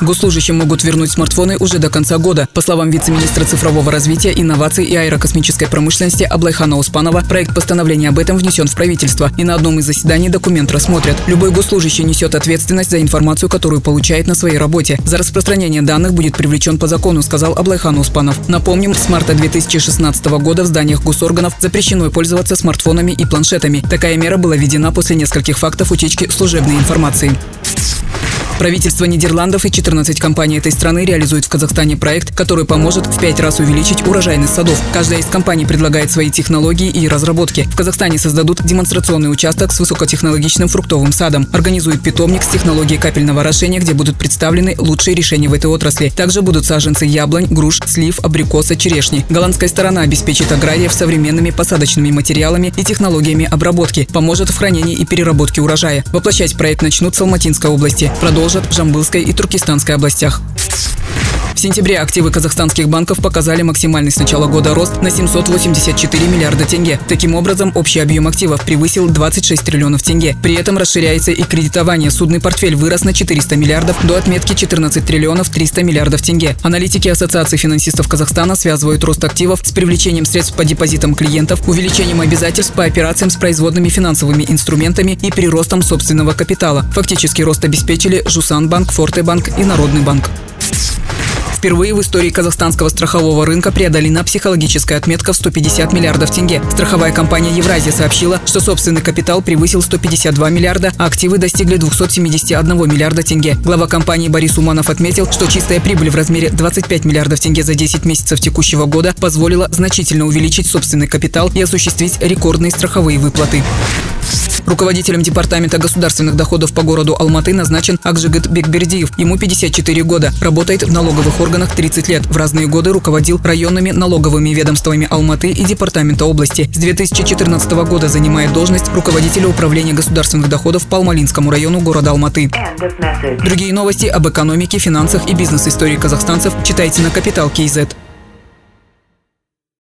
Госслужащим могут вернуть смартфоны уже до конца года. По словам вице-министра цифрового развития, инноваций и аэрокосмической промышленности Аблайхана Успанова, проект постановления об этом внесен в правительство. И на одном из заседаний документ рассмотрят. Любой госслужащий несет ответственность за информацию, которую получает на своей работе. За распространение данных будет привлечен по закону, сказал Аблайхан Успанов. Напомним, с марта 2016 года в зданиях госорганов запрещено пользоваться смартфонами и планшетами. Такая мера была введена после нескольких фактов утечки служебной информации. Правительство Нидерландов и 14 компаний этой страны реализуют в Казахстане проект, который поможет в пять раз увеличить урожайность садов. Каждая из компаний предлагает свои технологии и разработки. В Казахстане создадут демонстрационный участок с высокотехнологичным фруктовым садом, организуют питомник с технологией капельного орошения, где будут представлены лучшие решения в этой отрасли. Также будут саженцы яблонь, груш, слив, абрикоса, черешни. Голландская сторона обеспечит аграриев современными посадочными материалами и технологиями обработки, поможет в хранении и переработке урожая. Воплощать проект начнут в Салматинской области. Продолжат продолжат в Жамбылской и Туркестанской областях. В сентябре активы казахстанских банков показали максимальный с начала года рост на 784 миллиарда тенге. Таким образом, общий объем активов превысил 26 триллионов тенге. При этом расширяется и кредитование. Судный портфель вырос на 400 миллиардов до отметки 14 триллионов 300 миллиардов тенге. Аналитики Ассоциации финансистов Казахстана связывают рост активов с привлечением средств по депозитам клиентов, увеличением обязательств по операциям с производными финансовыми инструментами и приростом собственного капитала. Фактически рост обеспечили Жусанбанк, Фортебанк и Народный банк. Впервые в истории казахстанского страхового рынка преодолена психологическая отметка в 150 миллиардов тенге. Страховая компания «Евразия» сообщила, что собственный капитал превысил 152 миллиарда, а активы достигли 271 миллиарда тенге. Глава компании Борис Уманов отметил, что чистая прибыль в размере 25 миллиардов тенге за 10 месяцев текущего года позволила значительно увеличить собственный капитал и осуществить рекордные страховые выплаты. Руководителем Департамента государственных доходов по городу Алматы назначен Акжигит Бекбердиев. Ему 54 года. Работает в налоговых органах 30 лет. В разные годы руководил районными налоговыми ведомствами Алматы и Департамента области. С 2014 года занимает должность руководителя управления государственных доходов по Алмалинскому району города Алматы. Другие новости об экономике, финансах и бизнес-истории казахстанцев читайте на Капитал Киезет.